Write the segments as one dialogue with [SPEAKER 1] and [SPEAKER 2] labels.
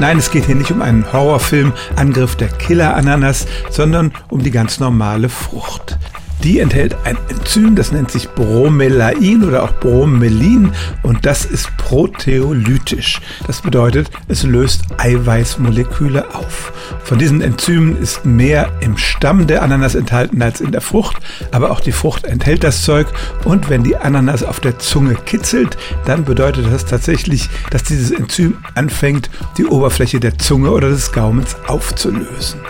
[SPEAKER 1] Nein, es geht hier nicht um einen Horrorfilm Angriff der Killer-Ananas, sondern um die ganz normale Frucht. Die enthält ein Enzym, das nennt sich Bromelain oder auch Bromelin und das ist proteolytisch. Das bedeutet, es löst Eiweißmoleküle auf. Von diesen Enzymen ist mehr im Stamm der Ananas enthalten als in der Frucht, aber auch die Frucht enthält das Zeug und wenn die Ananas auf der Zunge kitzelt, dann bedeutet das tatsächlich, dass dieses Enzym anfängt, die Oberfläche der Zunge oder des Gaumens aufzulösen.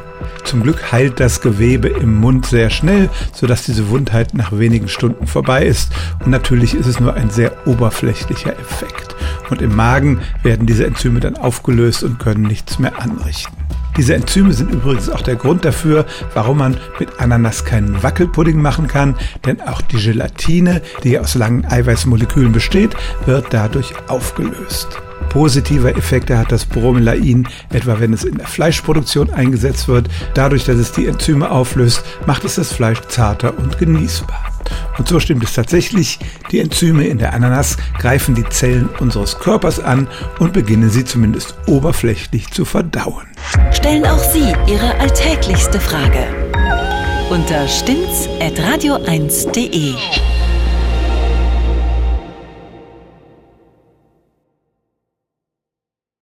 [SPEAKER 1] Zum Glück heilt das Gewebe im Mund sehr schnell, sodass diese Wundheit nach wenigen Stunden vorbei ist. Und natürlich ist es nur ein sehr oberflächlicher Effekt. Und im Magen werden diese Enzyme dann aufgelöst und können nichts mehr anrichten. Diese Enzyme sind übrigens auch der Grund dafür, warum man mit Ananas keinen Wackelpudding machen kann, denn auch die Gelatine, die aus langen Eiweißmolekülen besteht, wird dadurch aufgelöst. Positive Effekte hat das Bromelain, etwa wenn es in der Fleischproduktion eingesetzt wird. Dadurch, dass es die Enzyme auflöst, macht es das Fleisch zarter und genießbar. Und so stimmt es tatsächlich, die Enzyme in der Ananas greifen die Zellen unseres Körpers an und beginnen sie zumindest oberflächlich zu verdauen.
[SPEAKER 2] Stellen auch Sie Ihre alltäglichste Frage unter stimmtz.radio1.de.